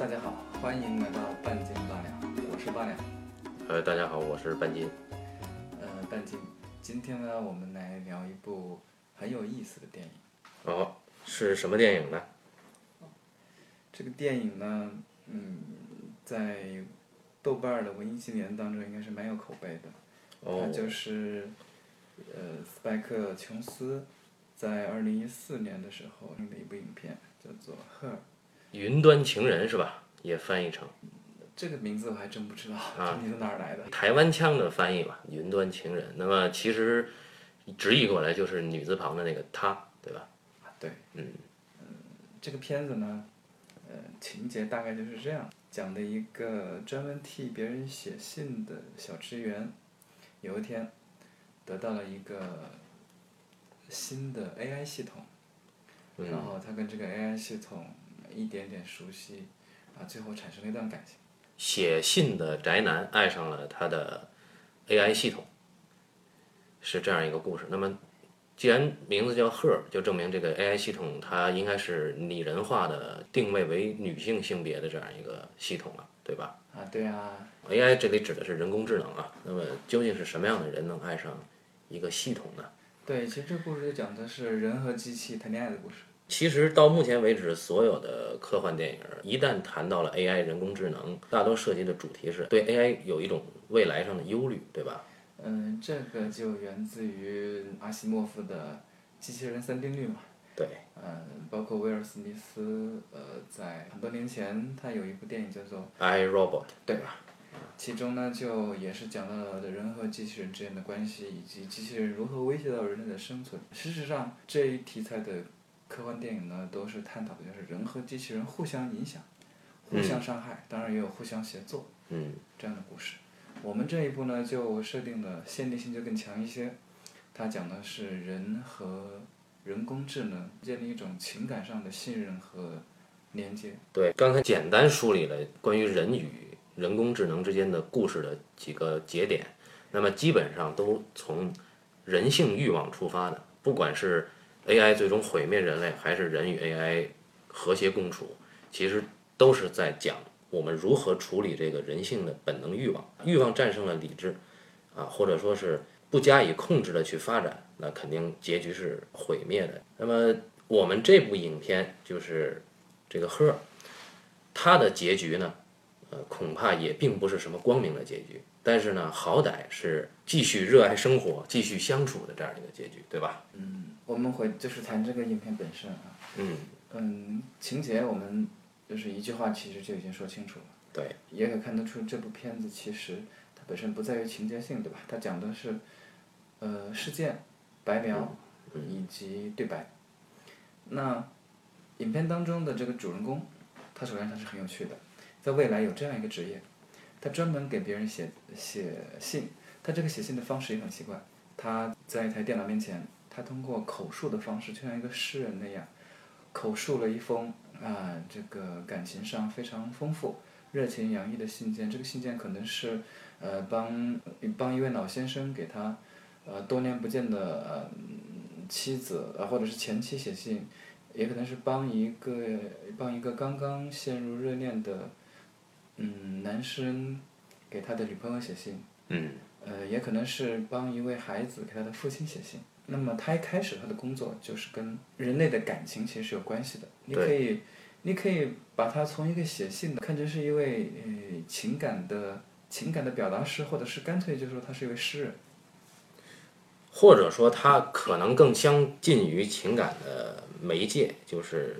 大家好，欢迎来到半斤八两，我是八两。呃，大家好，我是半斤。呃，半斤，今天呢，我们来聊一部很有意思的电影。哦，是什么电影呢？这个电影呢，嗯，在豆瓣儿的文艺青年当中应该是蛮有口碑的。哦它就是呃斯派克·琼斯在二零一四年的时候映的一部影片，叫做《Her》。云端情人是吧？也翻译成这个名字我还真不知道，啊这名字哪儿来的？台湾腔的翻译吧，云端情人。那么其实直译过来就是女字旁的那个她，对吧？对，嗯这个片子呢，呃，情节大概就是这样，讲的一个专门替别人写信的小职员，有一天得到了一个新的 AI 系统，然嗯，后他跟这个 AI 系统一点点熟悉，啊，最后产生了一段感情。写信的宅男爱上了他的 AI 系统，是这样一个故事。那么既然名字叫 Her，就证明这个 AI 系统它应该是拟人化的，定位为女性性别的这样一个系统了，对吧？啊，对啊，AI 这里指的是人工智能啊，那么究竟是什么样的人能爱上一个系统呢？对，其实这故事就讲的是人和机器谈恋爱的故事。其实到目前为止，所有的科幻电影一旦谈到了 AI 人工智能，大多涉及的主题是对 AI 有一种未来上的忧虑，对吧？嗯，这个就源自于阿西莫夫的机器人三定律嘛。对。嗯，包括威尔史密斯，呃，在很多年前他有一部电影叫做，I Robot，对吧？其中呢，就也是讲到了人和机器人之间的关系，以及机器人如何威胁到人类的生存。事实上，这一题材的科幻电影呢，都是探讨的就是人和机器人互相影响、互相伤害，当然也有互相协作。嗯，这样的故事。我们这一部呢，就设定的限定性就更强一些，它讲的是人和人工智能建立一种情感上的信任和连接。对，刚才简单梳理了关于人与人工智能之间的故事的几个节点，那么基本上都从人性欲望出发的，不管是 AI 最终毁灭人类，还是人与 AI 和谐共处，其实都是在讲我们如何处理这个人性的本能欲望，欲望战胜了理智，啊，或者说是不加以控制的去发展，那肯定结局是毁灭的。那么我们这部影片就是这个《赫》，它的结局呢，呃，恐怕也并不是什么光明的结局，但是呢，好歹是继续热爱生活、继续相处的这样一个结局，对吧？嗯我们回就是谈这个影片本身啊，嗯，嗯，情节我们就是一句话其实就已经说清楚了，对，也可看得出这部片子其实它本身不在于情节性，对吧？它讲的是，呃，事件、白描以及对白。那影片当中的这个主人公，他首先他是很有趣的，在未来有这样一个职业，他专门给别人写写信，他这个写信的方式也很奇怪，他在一台电脑面前，他通过口述的方式，就像一个诗人那样，口述了一封啊、这个感情上非常丰富、热情洋溢的信件。这个信件可能是呃帮帮一位老先生给他呃多年不见的呃妻子呃或者是前妻写信，也可能是帮一个帮一个刚刚陷入热恋的嗯男生给他的女朋友写信。嗯，呃，也可能是帮一位孩子给他的父亲写信。那么他一开始他的工作就是跟人类的感情其实是有关系的。你可以，你可以把他从一个写信的看成是一位呃情感的情感的表达师，或者是干脆就说他是一位诗人。或者说他可能更相近于情感的媒介，就是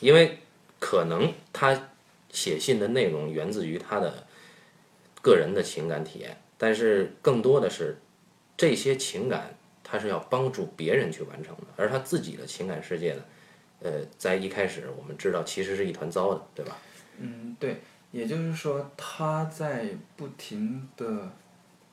因为可能他写信的内容源自于他的个人的情感体验，但是更多的是这些情感他是要帮助别人去完成的，而他自己的情感世界呢，呃，在一开始我们知道其实是一团糟的，对吧？嗯，对，也就是说他在不停的，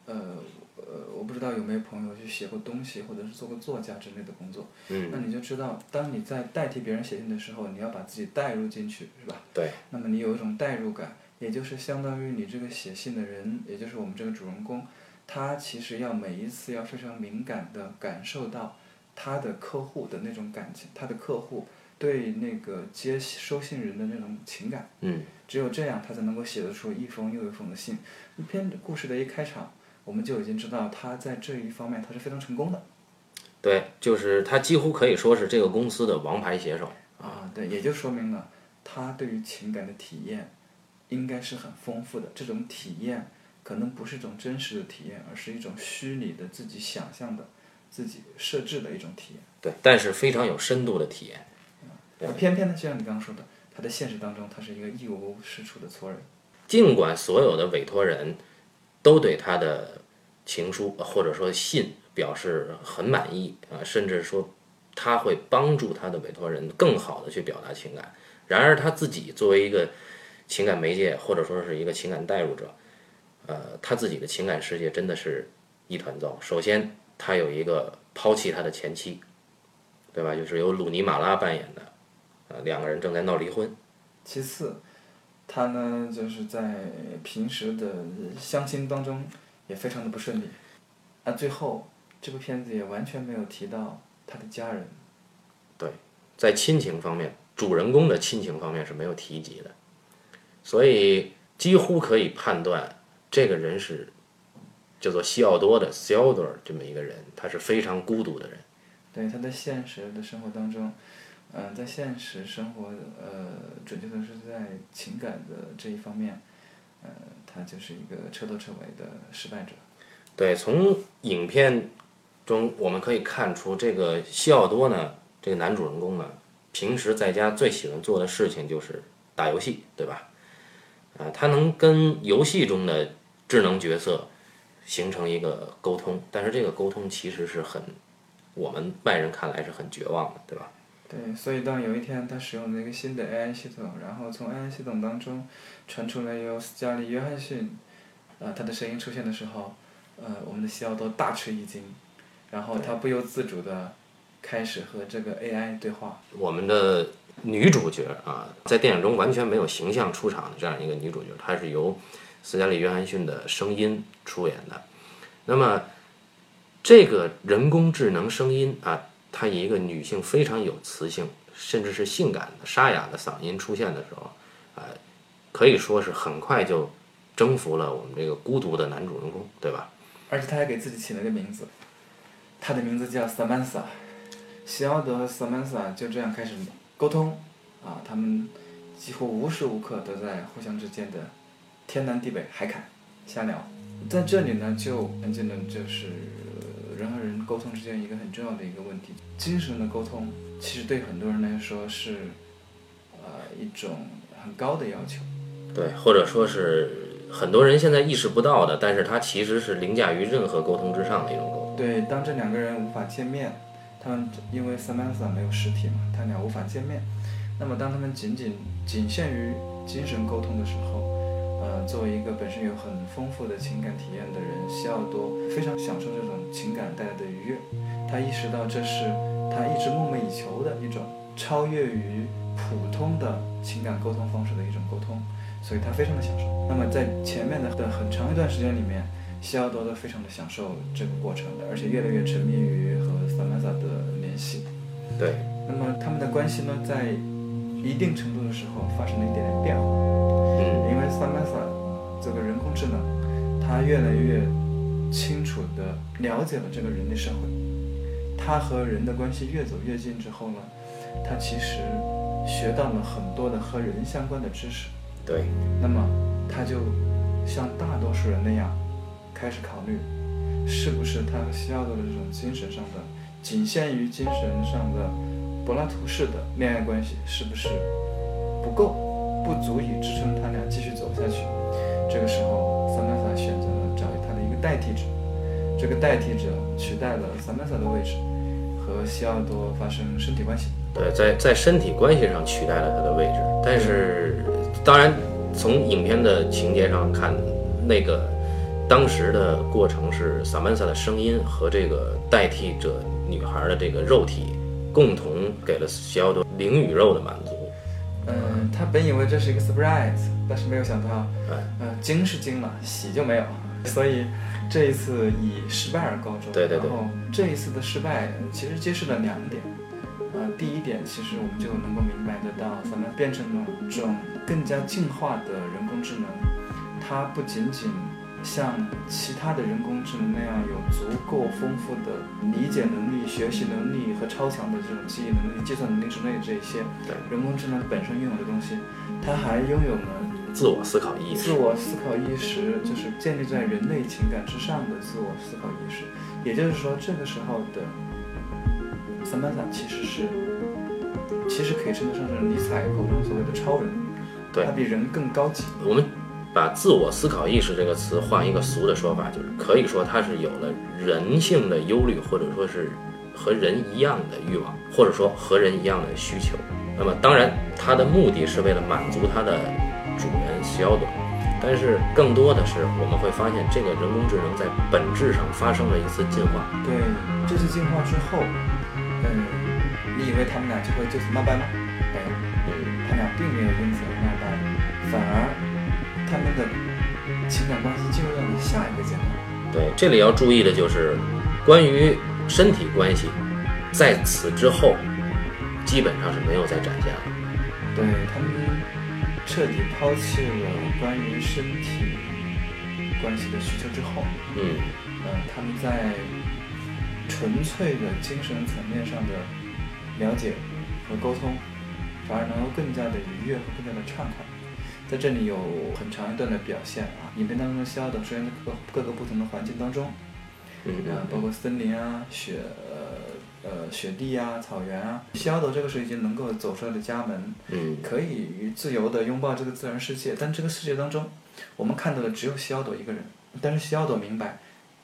呃呃，我不知道有没有朋友去写过东西，或者是做过作家之类的工作。嗯，那你就知道，当你在代替别人写信的时候，你要把自己代入进去，是吧？对。那么你有一种代入感，也就是相当于你这个写信的人，也就是我们这个主人公，他其实要每一次要非常敏感的感受到他的客户的那种感情，他的客户对那个接收信人的那种情感。嗯。只有这样，他才能够写得出一封又一封的信。一篇故事的一开场，我们就已经知道他在这一方面他是非常成功的。对，就是他几乎可以说是这个公司的王牌写手。啊，对，也就说明了他对于情感的体验应该是很丰富的。这种体验可能不是一种真实的体验，而是一种虚拟的自己想象的、自己设置的一种体验。对，但是非常有深度的体验。而偏偏呢，就像你刚刚说的。他在现实当中，他是一个一无是处的错人。尽管所有的委托人都对他的情书或者说信表示很满意啊，甚至说他会帮助他的委托人更好的去表达情感。然而他自己作为一个情感媒介或者说是一个情感代入者，呃，他自己的情感世界真的是一团糟。首先，他有一个抛弃他的前妻，对吧？就是由鲁尼马拉扮演的。呃，两个人正在闹离婚。其次，他呢就是在平时的相亲当中也非常的不顺利。那最后，这部片子也完全没有提到他的家人。对，在亲情方面，主人公的亲情方面是没有提及的，所以几乎可以判断，这个人是叫做西奥多的 s e l d o r 这么一个人，他是非常孤独的人。对，他在现实的生活当中。嗯，在现实生活，呃，准确的是在情感的这一方面，呃，他就是一个彻头彻尾的失败者。对，从影片中我们可以看出，这个西奥多呢，这个男主人公呢，平时在家最喜欢做的事情就是打游戏，对吧？啊，他能跟游戏中的智能角色形成一个沟通，但是这个沟通其实是很，我们外人看来是很绝望的，对吧？对，所以当有一天他使用了一个新的 AI 系统，然后从 AI 系统当中传出来由斯嘉丽·约翰逊，呃，他的声音出现的时候，呃，我们的西奥多大吃一惊，然后他不由自主的开始和这个 AI 对话。我们的女主角啊，在电影中完全没有形象出场的这样一个女主角，她是由斯嘉丽·约翰逊的声音出演的。那么，这个人工智能声音啊。她以一个女性非常有磁性，甚至是性感的沙哑的嗓音出现的时候，呃，可以说是很快就征服了我们这个孤独的男主人公，对吧？而且他还给自己起了个名字，他的名字叫 Samantha，西奥德 Samantha 就这样开始沟通，啊，他们几乎无时无刻都在互相之间的天南地北、海侃瞎聊，在这里呢，就很简单，就是。人和人沟通之间一个很重要的一个问题，精神的沟通其实对很多人来说是，呃，一种很高的要求。对，或者说是很多人现在意识不到的，但是它其实是凌驾于任何沟通之上的一种沟通。对，当这两个人无法见面，他们因为 Samantha 没有实体嘛，他俩无法见面，那么当他们仅仅仅限于精神沟通的时候。呃，作为一个本身有很丰富的情感体验的人，西奥多非常享受这种情感带来的愉悦。他意识到这是他一直梦寐以求的一种超越于普通的情感沟通方式的一种沟通，所以他非常的享受。那么在前面的的很长一段时间里面，西奥多都非常的享受这个过程的，而且越来越沉迷于和萨曼萨的联系。对。那么他们的关系呢，在一定程度的时候发生了一点点变化。嗯因为 Samantha 这个人工智能，它越来越清楚地了解了这个人类社会。它和人的关系越走越近之后呢，它其实学到了很多的和人相关的知识。对。那么，它就像大多数人那样，开始考虑，是不是他需要的这种精神上的，仅限于精神上的柏拉图式的恋爱关系，是不是不够？不足以支撑他俩继续走下去。这个时候，萨曼萨选择了找他的一个代替者。这个代替者取代了萨曼萨的位置，和西奥多发生身体关系。对，在在身体关系上取代了他的位置。但是，当然，从影片的情节上看，那个当时的过程是萨曼萨的声音和这个代替者女孩的这个肉体共同给了西奥多灵与肉的满足。嗯，他本以为这是一个 surprise，但是没有想到，嗯，惊是惊了，喜就没有，所以这一次以失败而告终。对对对。然后这一次的失败其实揭示了两点，呃，第一点，其实我们就能够明白得到，咱们变成了这种更加进化的人工智能，它不仅仅像其他的人工智能那样有足够丰富的理解能力、学习能力和超强的这种记忆能力、计算能力之类的这一些对人工智能本身拥有的东西，它还拥有了自我思考意识。自我思考意识，就是建立在人类情感之上的自我思考意识。也就是说，这个时候的 Samantha 其实是，其实可以称得上是尼采口中所谓的超人，对他比人更高级。我们把自我思考意识这个词换一个俗的说法，就是可以说它是有了人性的忧虑，或者说是和人一样的欲望，或者说和人一样的需求。那么当然，它的目的是为了满足它的主人西奥多，但是更多的是我们会发现，这个人工智能在本质上发生了一次进化。对，这次进化之后，嗯，你以为他们俩就会就此闹掰吗？没有，嗯，他俩并没有因此而闹掰，反而他们的情感关系进入到了下一个阶段。对，这里要注意的就是关于身体关系，在此之后基本上是没有再展现了。对他们彻底抛弃了关于身体关系的需求之后，嗯，呃，他们在纯粹的精神层面上的了解和沟通，反而能够更加的愉悦和更加的畅快。在这里有很长一段的表现啊，影片当中的西奥德出现在各各个不同的环境当中，嗯呃，包括森林啊、雪呃呃雪地啊、草原啊。西奥德这个时候已经能够走出来的家门，嗯，可以自由的拥抱这个自然世界，但这个世界当中，我们看到的只有西奥朵一个人，但是西奥朵明白，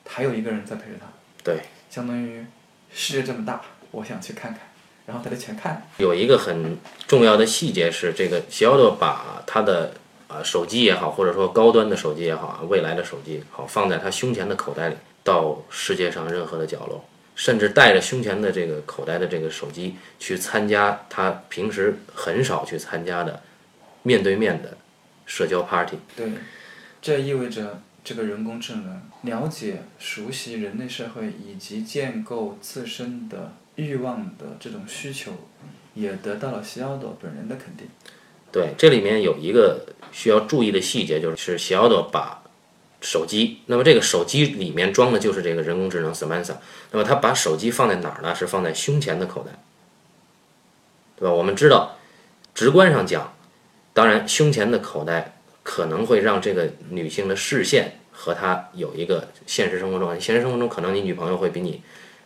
还有一个人在陪着他，对。相当于世界这么大，我想去看看，然后他就前看，有一个很重要的细节是，这个西奥多把他的呃手机也好，或者说高端的手机也好啊，未来的手机好，放在他胸前的口袋里，到世界上任何的角落，甚至带着胸前的这个口袋的这个手机去参加他平时很少去参加的面对面的社交 party。对，这意味着这个人工智能了解、熟悉人类社会以及建构自身的欲望的这种需求，也得到了西奥朵本人的肯定。对，这里面有一个需要注意的细节，就是西奥多把手机，那么这个手机里面装的就是这个人工智能 Samantha，那么他把手机放在哪儿呢？是放在胸前的口袋，对吧？我们知道，直观上讲，当然胸前的口袋可能会让这个女性的视线和她有一个现实生活中，现实生活中可能你女朋友会比你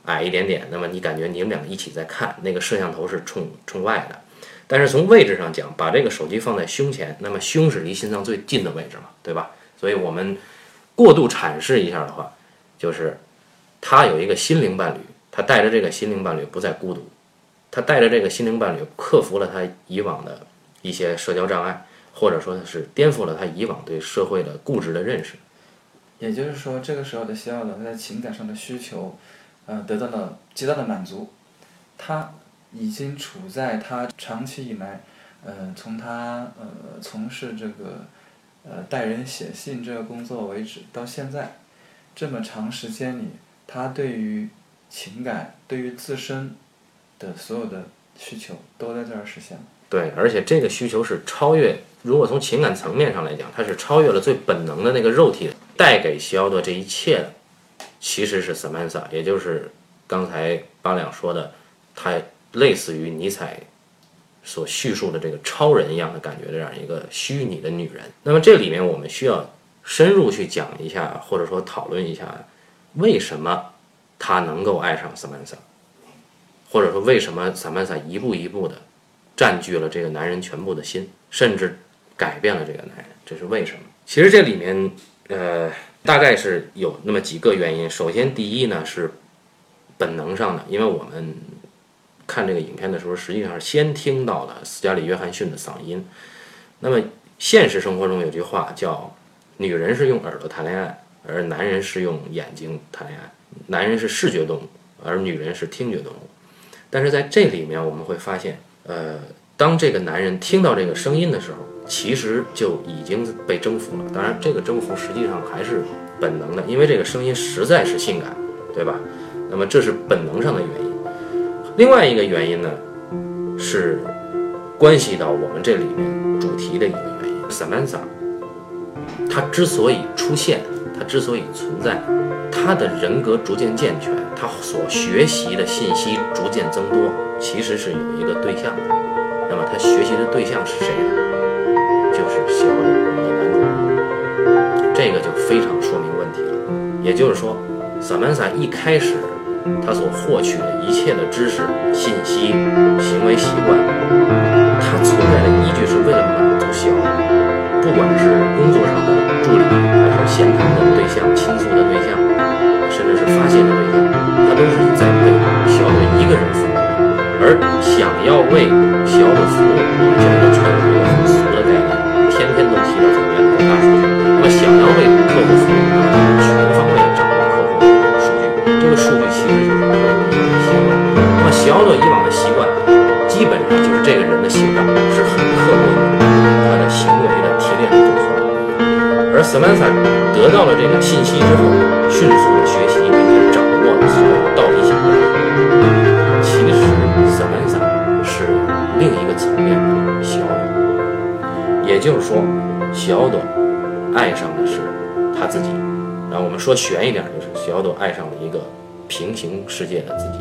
矮一点点，那么你感觉你们俩一起在看，那个摄像头是冲冲外的。但是从位置上讲，把这个手机放在胸前，那么胸是离心脏最近的位置嘛，对吧？所以我们过度阐释一下的话，就是他有一个心灵伴侣，他带着这个心灵伴侣不再孤独，他带着这个心灵伴侣克服了他以往的一些社交障碍，或者说是颠覆了他以往对社会的固执的认识。也就是说，这个时候的西奥德在情感上的需求，呃，得到了极大的满足。他已经处在他长期以来，呃，从他呃从事这个呃带人写信这个工作为止，到现在这么长时间里，他对于情感、对于自身的所有的需求都在这儿实现了。对，而且这个需求是超越，如果从情感层面上来讲，它是超越了最本能的那个肉体带给西奥多这一切的，其实是 Samantha，也就是刚才八两说的，他类似于尼采所叙述的这个超人一样的感觉，这样一个虚拟的女人。那么这里面我们需要深入去讲一下，或者说讨论一下，为什么他能够爱上 Samantha，或者说为什么 Samantha 一步一步的占据了这个男人全部的心，甚至改变了这个男人，这是为什么？其实这里面，呃，大概是有那么几个原因。首先，第一呢是本能上的，因为我们看这个影片的时候，实际上是先听到了斯嘉丽·约翰逊的嗓音。那么现实生活中有句话叫“女人是用耳朵谈恋爱，而男人是用眼睛谈恋爱”。男人是视觉动物，而女人是听觉动物。但是在这里面，我们会发现，呃，当这个男人听到这个声音的时候，其实就已经被征服了。当然，这个征服实际上还是本能的，因为这个声音实在是性感，对吧？那么这是本能上的原因。另外一个原因呢，是关系到我们这里面主题的一个原因。Samantha，他之所以出现，他之所以存在，他的人格逐渐健全，他所学习的信息逐渐增多，其实是有一个对象的。那么他学习的对象是谁呢？就是小我们的男主人公。这个就非常说明问题了。也就是说，萨曼萨一开始他所获取的一切的知识、信息、行为习惯，它存在的依据是为了满足小我，不管是工作上的助理，还是闲谈的对象、倾诉的对象，甚至是发泄的对象，他都是在为小我一个人服务。而想要为小我服务，我们现在小朵以往的习惯，基本上就是这个人的性格是很刻薄的，他的行为的提炼的综合。而 Samantha 得到了这个信息之后，迅速的学习，并且掌握了所有道理性的。其实 Samantha 是另一个层面的小朵，也就是说，小朵爱上的是他自己。然后我们说悬一点，就是小朵爱上了一个平行世界的自己。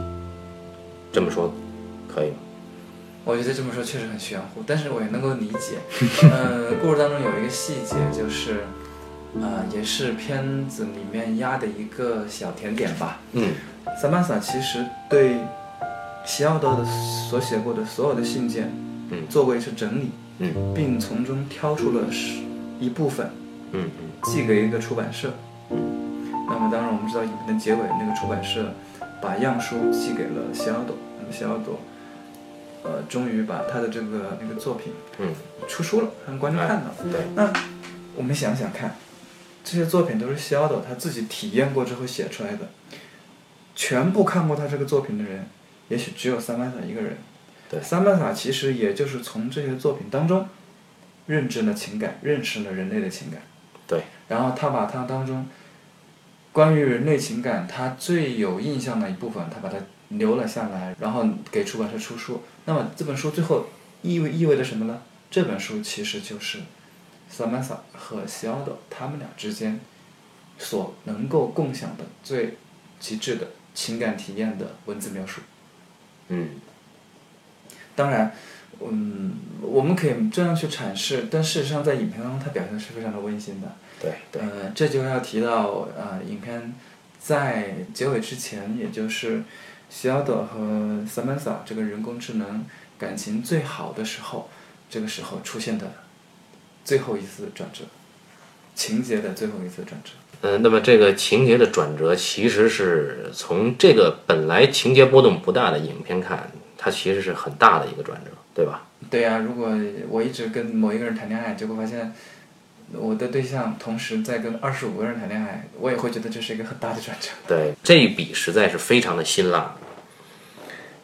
这么说可以吗？我觉得这么说确实很玄乎，但是我也能够理解。呃，故事当中有一个细节，就是，呃，也是片子里面压的一个小甜点吧。嗯萨曼萨其实对西奥多的所写过的所有的信件，嗯做过一次整理，嗯并从中挑出了十一部分，嗯寄给一个出版社。嗯那么当然我们知道影片的结尾，那个出版社把样书寄给了西奥多，那么西奥多，呃，终于把他的这个那个作品嗯出书了，让观众看到了。那我们想想看，这些作品都是西奥多他自己体验过之后写出来的，全部看过他这个作品的人，也许只有三班萨一个人。对三班萨其实也就是从这些作品当中，认知了情感，认识了人类的情感。对，然后他把他当中关于人类情感他最有印象的一部分，他把它留了下来，然后给出版社出书。那么这本书最后意味意味着什么呢？这本书其实就是萨曼萨和西奥多他们俩之间所能够共享的最极致的情感体验的文字描述。嗯当然，嗯，我们可以这样去阐释，但事实上在影片当中，它表现是非常的温馨的。对对，呃，这就要提到呃，影片在结尾之前，也就是西奥多和 Samantha 这个人工智能感情最好的时候，这个时候出现的最后一次转折，情节的最后一次转折。嗯，那么这个情节的转折，其实是从这个本来情节波动不大的影片看，它其实是很大的一个转折，对吧？对呀、如果我一直跟某一个人谈恋爱，结果发现我的对象同时在跟二十五个人谈恋爱，我也会觉得这是一个很大的转折。对，这一笔实在是非常的辛辣，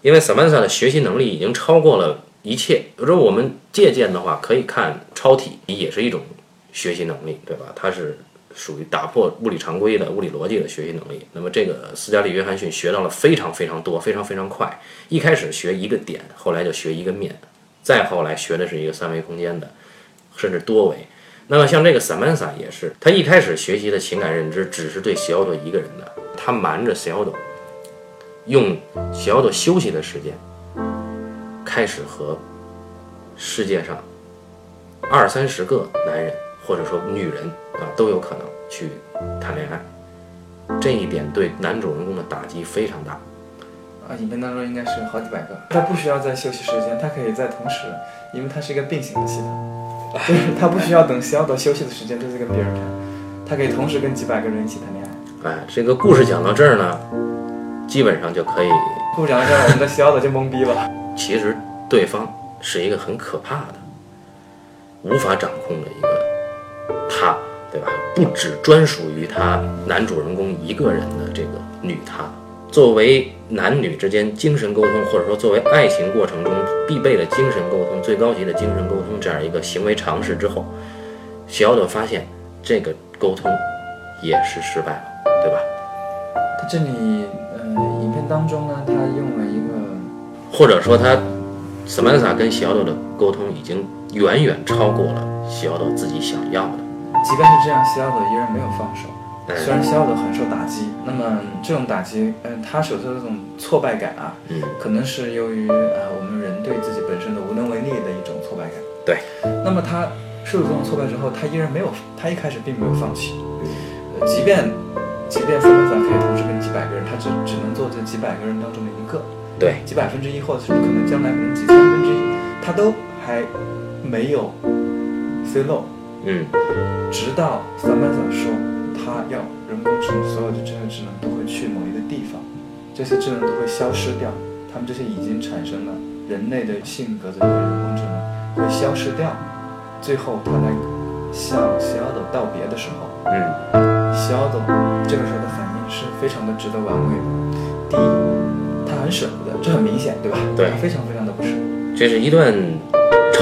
因为 Samantha 的学习能力已经超过了一切。如果我们借鉴的话，可以看超体，也是一种学习能力，对吧？它是属于打破物理常规的物理逻辑的学习能力。那么这个斯嘉丽·约翰逊学到了非常非常多，非常非常快。一开始学一个点，后来就学一个面，再后来学的是一个三维空间的，甚至多维。那么像这个 Samantha 也是，他一开始学习的情感认知只是对西奥多一个人的，他瞒着西奥多，用西奥多休息的时间，开始和世界上二三十个男人或者说女人啊都有可能去谈恋爱，这一点对男主人公的打击非常大。啊，影片当中应该是好几百个，他不需要在休息时间，他可以在同时，因为它是一个并行的系统，就是他不需要等西奥多休息的时间再去跟别人谈，他可以同时跟几百个人一起谈恋爱。哎，这个故事讲到这儿呢，基本上就可以故事讲到这儿，我们的西奥多就懵逼了。其实对方是一个很可怕的、无法掌控的一个他，对吧？不只专属于他男主人公一个人的这个女他，作为男女之间精神沟通，或者说作为爱情过程中必备的精神沟通、最高级的精神沟通这样一个行为尝试之后，小朵发现这个沟通也是失败了，对吧？他这里，呃，影片当中呢，他用了一个，或者说他 Samantha 跟西奥多的沟通已经远远超过了西奥多自己想要的。即便是这样，西奥多依然没有放手。哎虽然西奥多很受打击，那么这种打击，嗯、他所受的这种挫败感啊，嗯，可能是由于呃我们人对自己本身的无能为力的一种挫败感。对。那么他受了这种挫败之后，他依然没有，他一开始并没有放弃。呃，即便即便三分法可以同时跟几百个人，他只只能做这几百个人当中的一个，对，几百分之一，或者是可能将来可能几千分之一，他都还没有 say no。嗯，直到 Samantha 说他要人工智能，所有的这些智能都会去某一个地方，这些智能都会消失掉，他们这些已经产生了人类的性格的这些人工智能会消失掉，最后他来向西奥多道别的时候，嗯，西奥多这个时候的反应是非常的值得玩味的。第一，他很舍不得，这很明显，对吧？对他非常非常的不舍。这是一段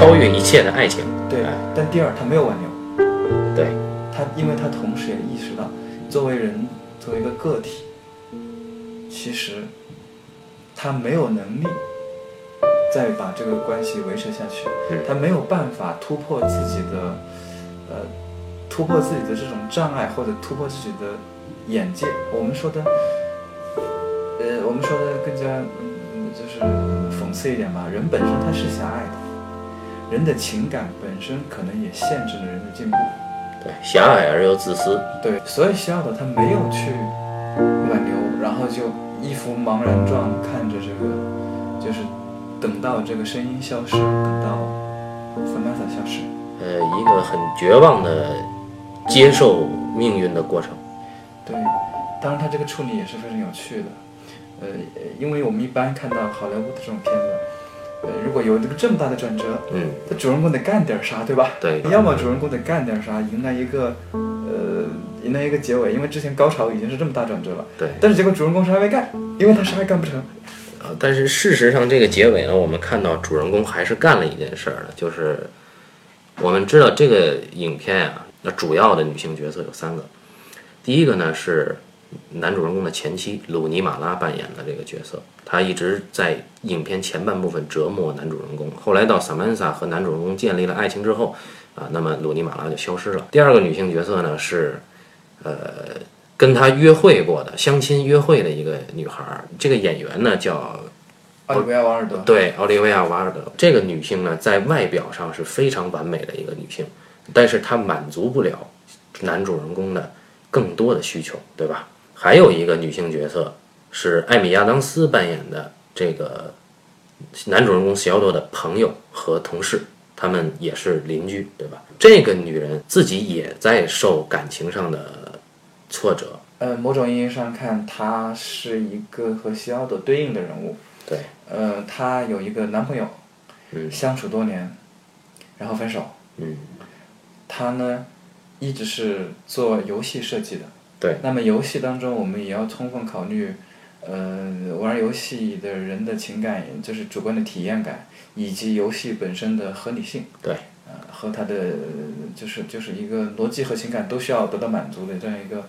超越一切的爱情。对哎，但第二，他没有挽留。对，他，因为他同时也意识到，作为人，作为一个个体，其实他没有能力再把这个关系维持下去，嗯他没有办法突破自己的，呃，突破自己的这种障碍，或者突破自己的眼界。我们说的，呃，我们说的更加，嗯，就是讽刺一点吧，人本身他是狭隘的。人的情感本身可能也限制了人的进步，对，狭隘而又自私。对，所以西奥德他没有去挽留，然后就一副茫然状看着这个，就是等到这个声音消失，等到 Samantha 消失。呃，一个很绝望的接受命运的过程。对，当然他这个处理也是非常有趣的，呃，因为我们一般看到好莱坞的这种片子，呃，如果有这个这么大的转折，嗯，那主人公得干点啥，对吧？对，要么主人公得干点啥，迎来一个，呃，迎来一个结尾，因为之前高潮已经是这么大转折了，对。但是结果主人公啥也没干，因为他啥也干不成。呃但是事实上，这个结尾呢，我们看到主人公还是干了一件事儿的，就是我们知道这个影片啊，那主要的女性角色有三个，第一个呢是男主人公的前妻鲁尼马拉扮演的这个角色，她一直在影片前半部分折磨男主人公，后来到萨曼萨和男主人公建立了爱情之后，啊，那么鲁尼马拉就消失了。第二个女性角色呢是，呃。跟他约会过的相亲约会的一个女孩儿，这个演员呢叫奥利维亚·瓦尔德，对，奥利维亚·瓦尔德这个女性呢，在外表上是非常完美的一个女性，但是她满足不了男主人公的更多的需求，对吧？还有一个女性角色是艾米亚当斯扮演的这个男主人公西奥多的朋友和同事，他们也是邻居，对吧？这个女人自己也在受感情上的挫折，呃，某种意义上看，她是一个和西奥多对应的人物。对，呃，她有一个男朋友，嗯相处多年，然后分手。嗯，她呢，一直是做游戏设计的。对。那么游戏当中，我们也要充分考虑，呃，玩游戏的人的情感，就是主观的体验感，以及游戏本身的合理性。对。呃，和他的就是就是一个逻辑和情感都需要得到满足的这样一个，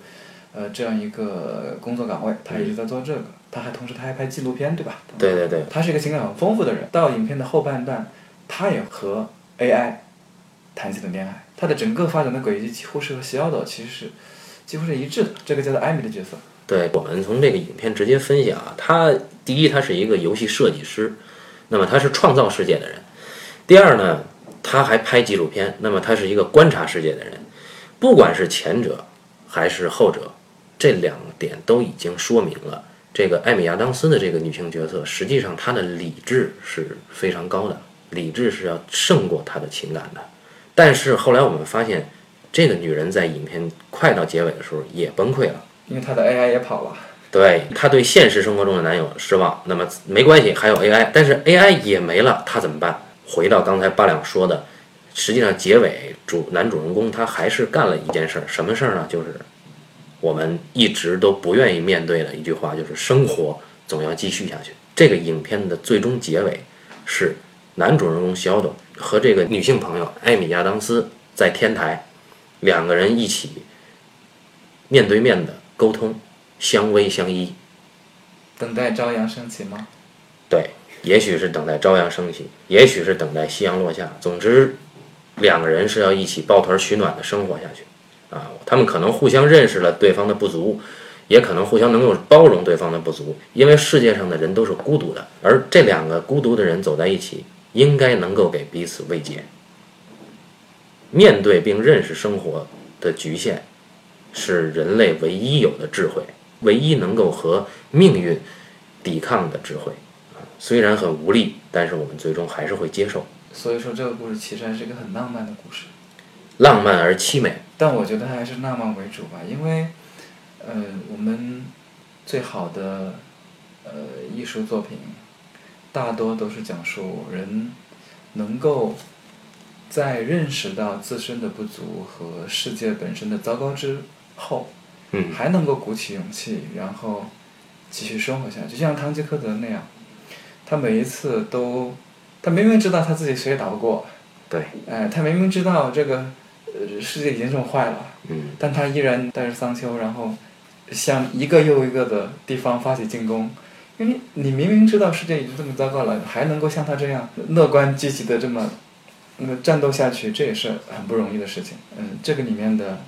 呃，这样一个工作岗位，他一直在做这个。他还同时他还拍纪录片，对吧？对对对，他是一个情感很丰富的人。到影片的后半段，他也和 AI 谈起了恋爱。他的整个发展的轨迹几乎是和西奥多其实是几乎是一致的。这个叫做艾米的角色。对我们从这个影片直接分析啊，他第一他是一个游戏设计师，那么他是创造世界的人；第二呢，他还拍纪录片，那么他是一个观察世界的人。不管是前者还是后者，这两点都已经说明了，这个艾米亚当斯的这个女性角色，实际上她的理智是非常高的，理智是要胜过她的情感的。但是后来我们发现，这个女人在影片快到结尾的时候也崩溃了。因为她的 AI 也跑了。对她对现实生活中的男友失望，那么没关系，还有 AI，但是 AI 也没了，她怎么办？回到刚才八两说的，实际上结尾主男主人公他还是干了一件事儿，什么事儿呢？就是我们一直都不愿意面对的一句话，就是生活总要继续下去。这个影片的最终结尾是男主人公小董和这个女性朋友艾米亚当斯在天台，两个人一起面对面的沟通，相偎相依。等待朝阳升起吗？对，也许是等待朝阳升起，也许是等待夕阳落下。总之，两个人是要一起抱团取暖的生活下去。啊，他们可能互相认识了对方的不足，也可能互相能够包容对方的不足，因为世界上的人都是孤独的，而这两个孤独的人走在一起，应该能够给彼此慰藉。面对并认识生活的局限，是人类唯一有的智慧，唯一能够和命运抵抗的智慧。啊，虽然很无力，但是我们最终还是会接受。所以说，这个故事其实还是一个很浪漫的故事。浪漫而凄美。但我觉得还是浪漫为主吧，因为，呃，我们最好的呃艺术作品，大多都是讲述人能够在认识到自身的不足和世界本身的糟糕之后，嗯，还能够鼓起勇气，然后继续生活下去，就像堂吉诃德那样，他每一次都，他明明知道他自己谁也打不过，对，哎，他明明知道这个。呃，世界已经这么坏了，嗯，但他依然带着桑丘，然后向一个又一个的地方发起进攻，因为你明明知道世界已经这么糟糕了，还能够像他这样乐观积极的这么那么战斗下去，这也是很不容易的事情。嗯，这个里面的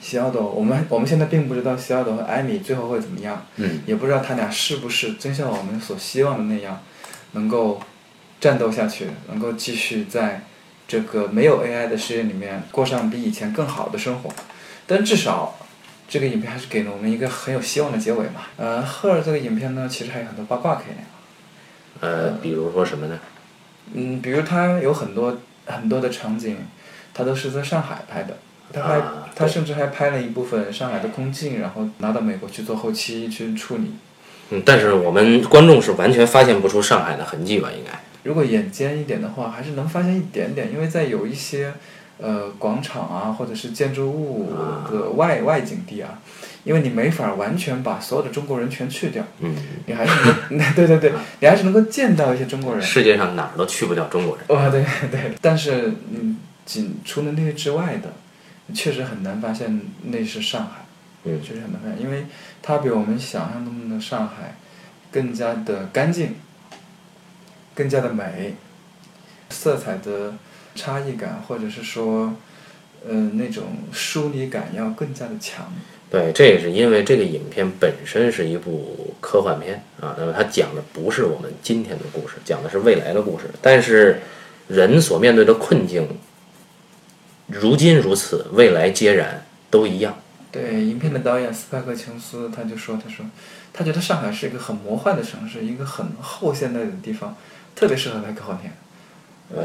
西奥多，我们我们现在并不知道西奥多和艾米最后会怎么样，嗯，也不知道他俩是不是真像我们所希望的那样，能够战斗下去，能够继续在。这个没有 AI 的世界里面过上比以前更好的生活，但至少这个影片还是给了我们一个很有希望的结尾嘛。呃，赫尔这个影片呢，其实还有很多八卦可以聊。呃，比如说什么呢？嗯，比如它有很多很多的场景，它都是在上海拍的。他还他甚至还拍了一部分上海的空镜，然后拿到美国去做后期去处理。嗯，但是我们观众是完全发现不出上海的痕迹吧？应该。如果眼尖一点的话，还是能发现一点点，因为在有一些，呃，广场啊，或者是建筑物的外外景地啊，因为你没法完全把所有的中国人全去掉，嗯你还是能，对对对，你还是能够见到一些中国人。世界上哪儿都去不掉中国人。哦，对对，但是嗯，仅除了那些之外的，确实很难发现那是上海，嗯，确实很难发现，因为它比我们想象中的上海更加的干净。更加的美，色彩的差异感，或者是说，呃，那种疏离感要更加的强。对，这也是因为这个影片本身是一部科幻片啊，那么它讲的不是我们今天的故事，讲的是未来的故事。但是，人所面对的困境，如今如此，未来皆然，都一样。对，影片的导演斯派克琼斯他就说：“他说，他觉得上海是一个很魔幻的城市，一个很后现代的地方。”特别适合拍科幻片，呃，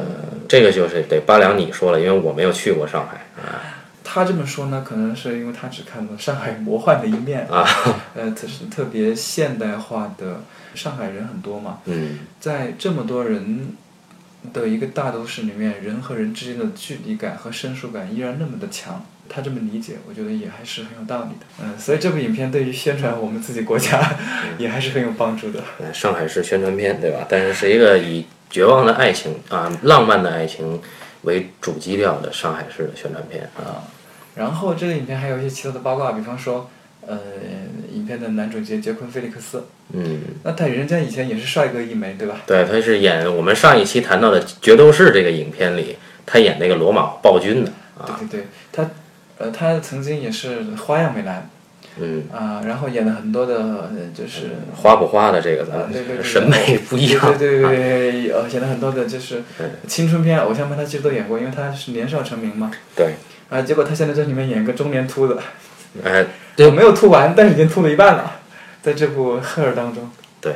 这个就是得八两你说了，因为我没有去过上海啊。他这么说呢，可能是因为他只看到上海魔幻的一面啊。呃，特是特别现代化的上海人很多嘛。嗯。在这么多人的一个大都市里面，人和人之间的距离感和生疏感依然那么的强。他这么理解，我觉得也还是很有道理的。嗯，所以这部影片对于宣传我们自己国家 也还是很有帮助的。上海市宣传片，对吧？但是是一个以绝望的爱情啊，浪漫的爱情为主基调的上海市的宣传片啊。然后这个影片还有一些其他的八卦，比方说，呃，影片的男主角杰昆·菲利克斯。嗯。那他人家以前也是帅哥一枚，对吧？对，他是演我们上一期谈到的《决斗士》这个影片里，他演那个罗马暴君的啊。对对对，他。呃，他曾经也是花样美男，嗯啊，然后演了很多的，就是花不花的这个，咱审美不一样，对对对，呃，演了很多的就是青春片、偶像片，他其实都演过，因为他是年少成名嘛。对。啊，结果他现在在里面演一个中年秃子，哎，对，没有秃完，但是已经秃了一半了，在这部《赫尔》当中。对。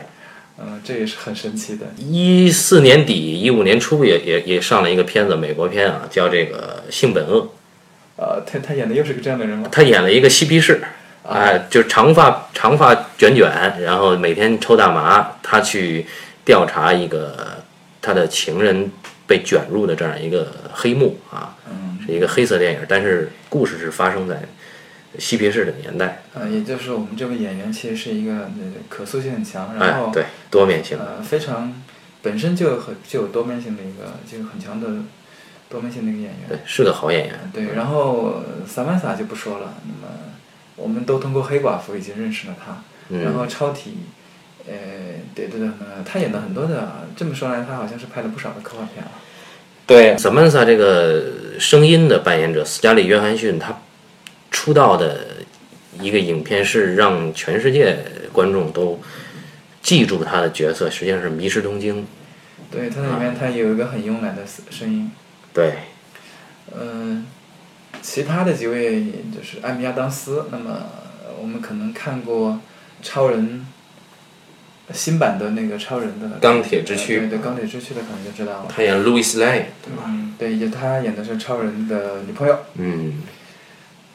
嗯，这也是很神奇的。一四年底，一五年初也也也上了一个片子，美国片啊，叫这个《性本恶》。呃，他他演的又是个这样的人吗？他演了一个嬉皮士，啊，就是长发长发卷卷，然后每天抽大麻。他去调查一个他的情人被卷入的这样一个黑幕啊，是一个黑色电影，但是故事是发生在嬉皮士的年代。呃，也就是我们这位演员其实是一个可塑性很强，然后对多面性，呃，非常本身就很就有多面性的一个就很强的。多面性的一个演员，对，是个好演员。对，然后萨曼萨就不说了。那么，我们都通过黑寡妇已经认识了他。然后超体，呃，对对对，呃他演的很多的，这么说来，他好像是拍了不少的科幻片啊。对，Samantha 这个声音的扮演者斯嘉丽·约翰逊，他出道的一个影片是让全世界观众都记住他的角色，实际上是《迷失东京》。对，他那里面他有一个很慵懒的声音。对，嗯，其他的几位就是艾米亚当斯，那么我们可能看过超人新版的那个超人的钢铁之躯对对，钢铁之躯的可能就知道了。他演 Louis Lane，对吧？嗯，对，也他演的是超人的女朋友。嗯，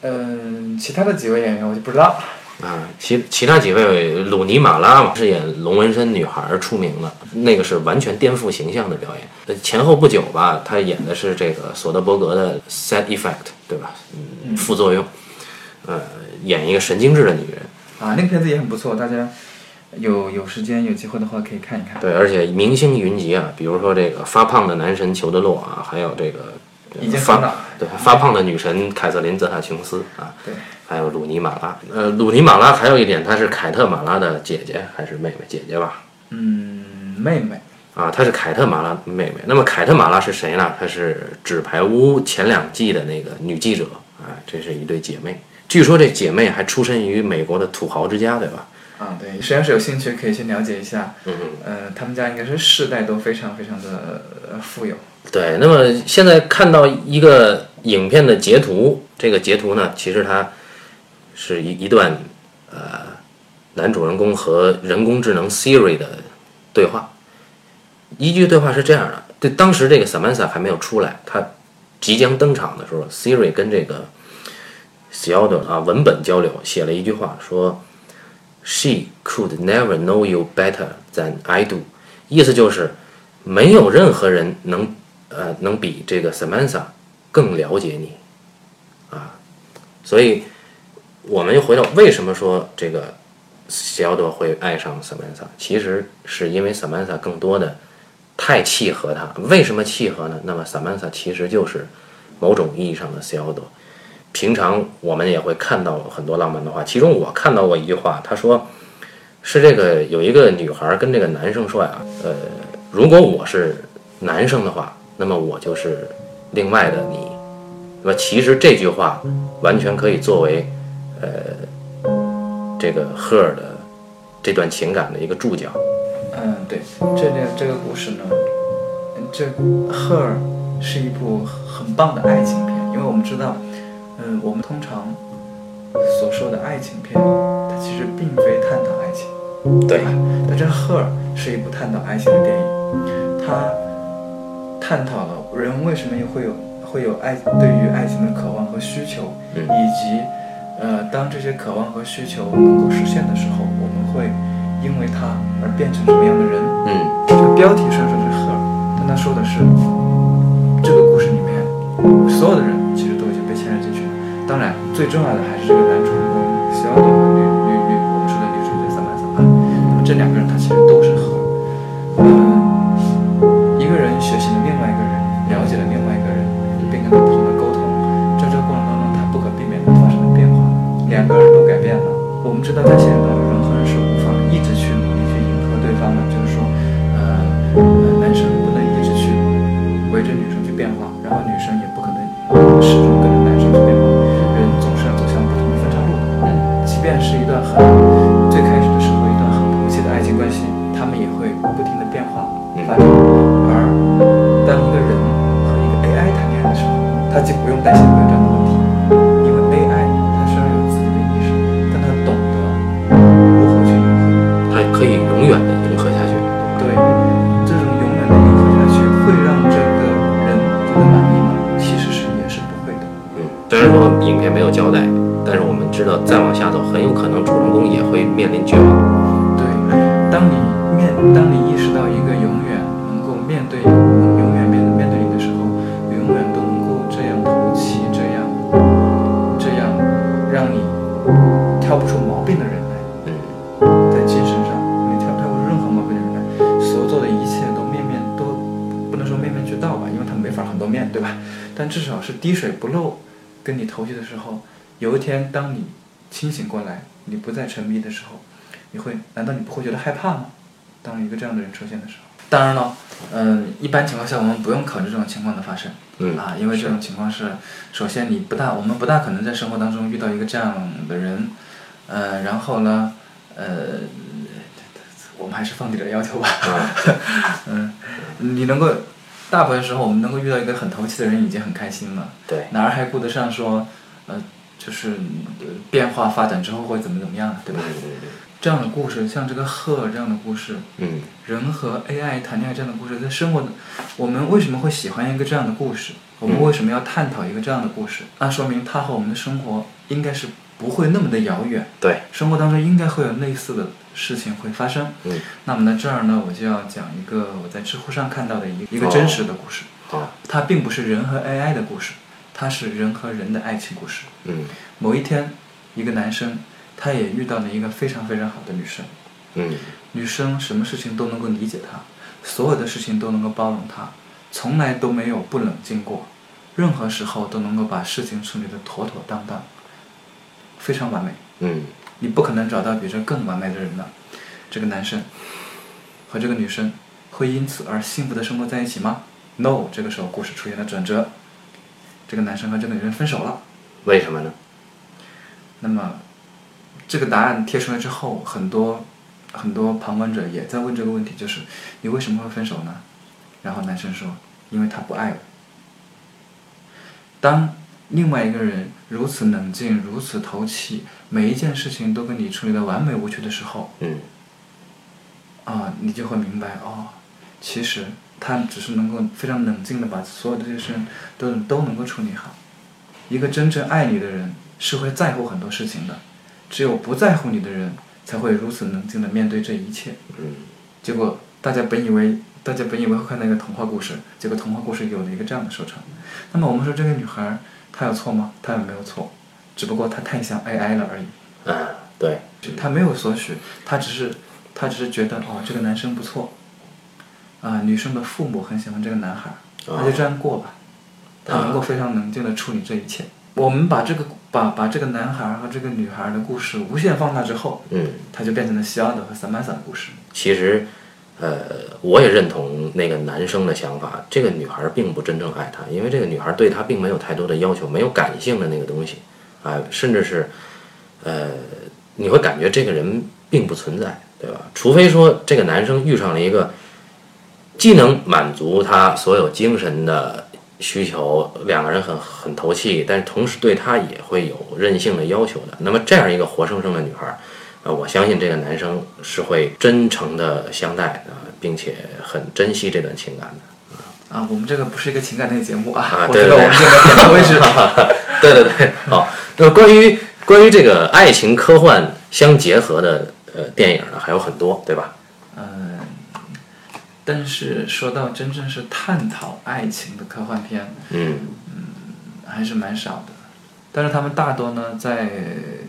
嗯，其他的几位演员我就不知道。啊，其其他几位，鲁尼马拉嘛是演龙纹身女孩儿出名的，那个是完全颠覆形象的表演。呃，前后不久吧，他演的是这个索德伯格的 Side Effect，对吧？嗯，副作用，呃，演一个神经质的女人。啊，那个片子也很不错，大家有有时间有机会的话可以看一看。对，而且明星云集啊，比如说这个发胖的男神裘德洛啊，还有这个发已经很老。对发胖的女神凯瑟琳·泽塔琼斯啊，对，还有鲁尼马拉。呃，鲁尼马拉还有一点，她是凯特马拉的姐姐还是妹妹？姐姐吧。嗯，妹妹。啊，她是凯特马拉妹妹。那么凯特马拉是谁呢？她是《纸牌屋》前两季的那个女记者啊，这是一对姐妹。据说这姐妹还出身于美国的土豪之家，对吧？啊，对，实际上是有兴趣可以去了解一下。嗯呃，他们家应该是世代都非常非常的呃富有。对，那么现在看到一个影片的截图，这个截图呢，其实它是一一段呃男主人公和人工智能 Siri 的对话。一句对话是这样的：对，当时这个 Samantha 还没有出来，他即将登场的时候，Siri 跟这个 s e l d o 啊文本交流，写了一句话说：“She could never know you better than I do。”意思就是没有任何人能呃能比这个 Samantha 更了解你啊。所以我们又回到为什么说这个 s e l d 会爱上 Samantha，其实是因为 Samantha 更多的。太契合他，为什么契合呢？那么 Samantha 其实就是某种意义上的 c e l d 平常我们也会看到很多浪漫的话，其中我看到过一句话，他说是这个有一个女孩跟这个男生说呀，呃，如果我是男生的话，那么我就是另外的你。那么其实这句话完全可以作为呃这个赫尔的这段情感的一个注脚。嗯，对，这个这个故事呢，这《赫尔》是一部很棒的爱情片，因为我们知道，嗯，我们通常所说的爱情片，它其实并非探讨爱情，对吧？但这《赫尔》是一部探讨爱情的电影，它探讨了人为什么会有会有爱对于爱情的渴望和需求，嗯以及呃，当这些渴望和需求能够实现的时候，我们会。因为他而变成什么样的人？嗯，这个标题虽然说是赫尔，但他说的是这个故事里面所有的人当然，最重要的还是这个男主人公西奥多和女女女我们说的女主角萨曼萨啊。那么这两个人他其实都是赫尔。嗯，一个人学习了另外一个人，了解了另外一个人，并跟他不同的沟通，在这个过程当中，他不可避免的发生了变化，两个人都改变了。我们知道他现在化天当你清醒过来，你不再沉迷的时候，你会难道你不会觉得害怕吗？当一个这样的人出现的时候，当然了，嗯、一般情况下我们不用考虑这种情况的发生，嗯啊，因为这种情况是，首先你不大，我们不大可能在生活当中遇到一个这样的人，呃，然后呢，呃，我们还是放低点要求吧，嗯，你能够，大部分时候我们能够遇到一个很投契的人已经很开心了，对，哪儿还顾得上说，呃，就是、呃变化发展之后会怎么怎么样，对吧？这样的故事，像这个鹤这样的故事，嗯人和 AI 谈恋爱这样的故事，在生活的，我们为什么会喜欢一个这样的故事？我们为什么要探讨一个这样的故事？那说明它和我们的生活应该是不会那么的遥远。对，生活当中应该会有类似的事情会发生。嗯，那么在这儿呢，我就要讲一个我在知乎上看到的一个一个真实的故事。好，它并不是人和 AI 的故事，它是人和人的爱情故事。嗯某一天，一个男生他也遇到了一个非常非常好的女生。嗯女生什么事情都能够理解他，所有的事情都能够包容他，从来都没有不冷静过，任何时候都能够把事情处理得妥妥当当，非常完美。嗯你不可能找到比这更完美的人了。这个男生和这个女生会因此而幸福的生活在一起吗？No，这个时候故事出现了转折，这个男生和这个女生分手了。为什么呢？那么，这个答案贴出来之后，很多很多旁观者也在问这个问题，就是你为什么会分手呢？然后男生说，因为他不爱我。当另外一个人如此冷静、如此投契，每一件事情都跟你处理的完美无缺的时候，嗯啊，你就会明白哦，其实他只是能够非常冷静的把所有的这些事情都都能够处理好。一个真正爱你的人是会在乎很多事情的，只有不在乎你的人才会如此冷静的面对这一切。嗯结果大家本以为大家本以为会看到一个童话故事，结果童话故事有了一个这样的收场。那么我们说这个女孩她有错吗？她也没有错，只不过她太像 AI 了而已。啊，对，她没有索取，她只是她只是觉得哦这个男生不错，啊、女生的父母很喜欢这个男孩，哦那就这样过吧。他能够非常冷静的处理这一切。我们把这个把把这个男孩和这个女孩的故事无限放大之后，嗯，它就变成了西奥德和萨曼萨的故事。其实，呃，我也认同那个男生的想法，这个女孩并不真正爱他，因为这个女孩对他并没有太多的要求，没有感性的那个东西，啊、甚至是，呃，你会感觉这个人并不存在，对吧？除非说这个男生遇上了一个既能满足他所有精神的需求，两个人很很投契，但是同时对他也会有任性的要求的。那么这样一个活生生的女孩，呃，我相信这个男生是会真诚的相待的，并且很珍惜这段情感的。啊，我们这个不是一个情感类节目啊，啊我觉得对对我们这个点到为止。对对对，好。那么关于关于这个爱情科幻相结合的呃电影呢，还有很多，对吧？嗯，但是说到真正是探讨爱情的科幻片，嗯还是蛮少的。但是他们大多呢，在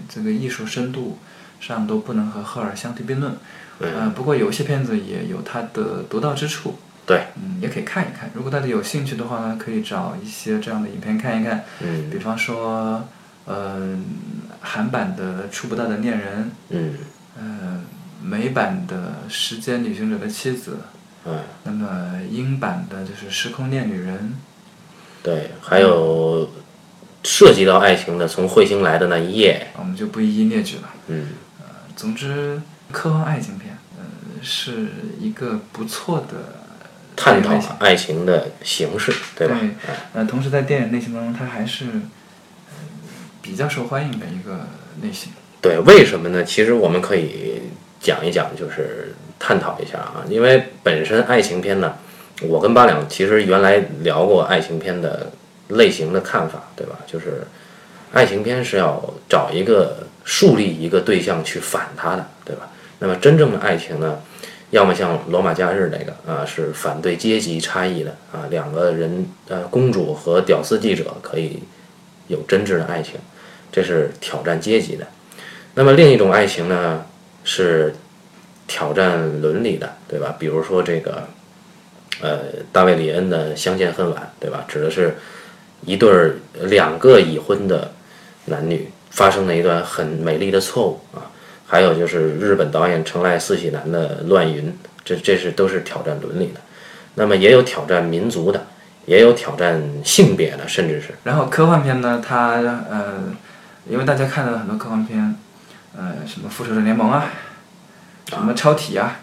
这个艺术深度上都不能和赫尔相提并论。呃，不过有些片子也有它的独到之处，对，嗯，也可以看一看。如果大家有兴趣的话呢，可以找一些这样的影片看一看。嗯比方说，呃，韩版的《触不到的恋人》，嗯呃，美版的《时间旅行者的妻子》，嗯，那么英版的就是《时空恋旅人》。对，还有涉及到爱情的，从彗星来的那一夜，我们就不一一列举了。嗯呃总之，科幻爱情片，呃，是一个不错的探讨爱情的形式，对吧？对呃，同时在电影类型当中，它还是、呃比较受欢迎的一个类型。对，为什么呢？其实我们可以讲一讲，就是探讨一下啊，因为本身爱情片呢，我跟八两其实原来聊过爱情片的类型的看法，对吧？就是爱情片是要找一个树立一个对象去反他的，对吧？那么真正的爱情呢，要么像《罗马假日》那个啊，是反对阶级差异的啊，两个人呃，公主和屌丝记者可以有真挚的爱情，这是挑战阶级的。那么另一种爱情呢，是挑战伦理的，对吧？比如说这个，呃，大卫·里恩的《相见恨晚》，对吧？指的是一对儿两个已婚的男女发生了一段很美丽的错误啊。还有就是日本导演成濑四喜男的《乱云》，这这是都是挑战伦理的。那么也有挑战民族的，也有挑战性别的，甚至是然后科幻片呢，它呃，因为大家看了很多科幻片，呃，什么《复仇者联盟》啊，什么超体啊，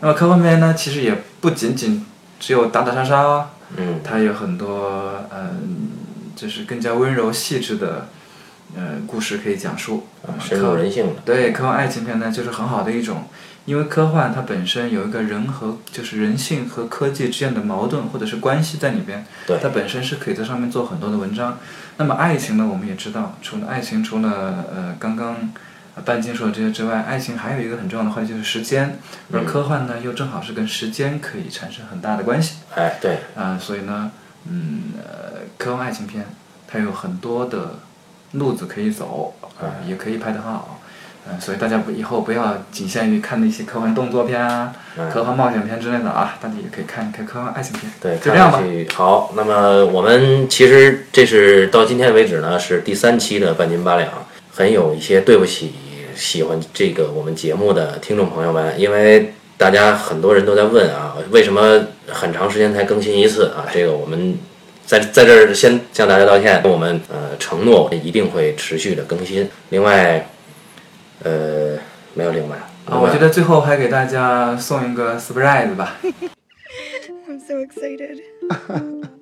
那么科幻片呢，其实也不仅仅只有打打杀杀哦，嗯，它有很多嗯，就是更加温柔细致的呃故事可以讲述。啊深入人性的。对，科幻爱情片呢，就是很好的一种，因为科幻它本身有一个人和就是人性和科技之间的矛盾或者是关系在里边，对它本身是可以在上面做很多的文章。那么爱情呢，我们也知道，除了爱情，除了呃刚刚呃半斤说的这些之外，爱情还有一个很重要的话题就是时间，而科幻呢又正好是跟时间可以产生很大的关系。哎，对，啊、所以呢，嗯，呃，科幻爱情片它有很多的路子可以走，啊、也可以拍得很好，嗯、所以大家不以后不要仅限于看那些科幻动作片啊、科幻冒险片之类的啊，大家也可以看一看科幻爱情片。对，就这样吧好。那么我们其实这是到今天为止呢，是第三期的半斤八两，很有一些对不起喜欢这个我们节目的听众朋友们，因为大家很多人都在问啊，为什么很长时间才更新一次啊？这个我们。在在这儿先向大家道歉，我们呃承诺一定会持续的更新。另外，呃，没有另外啊，我觉得最后还给大家送一个 surprise 吧。I'm so excited.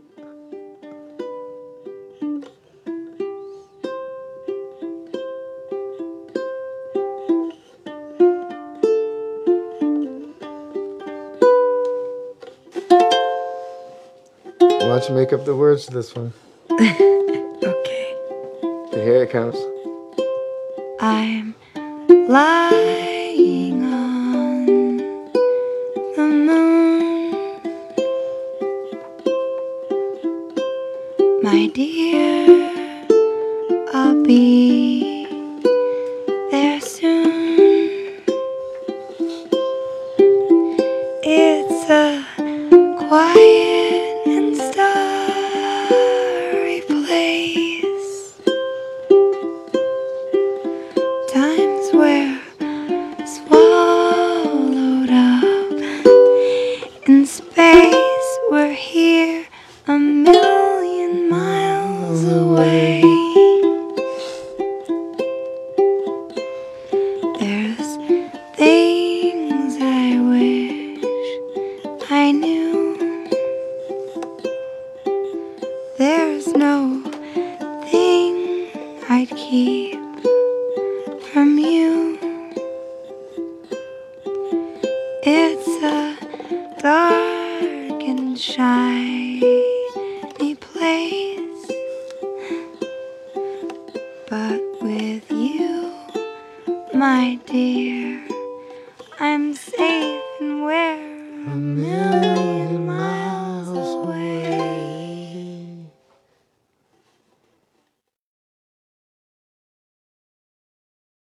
don't you make up the words to this one? Okay. Here it comes. I'm lying on the moon. My dear, I'll be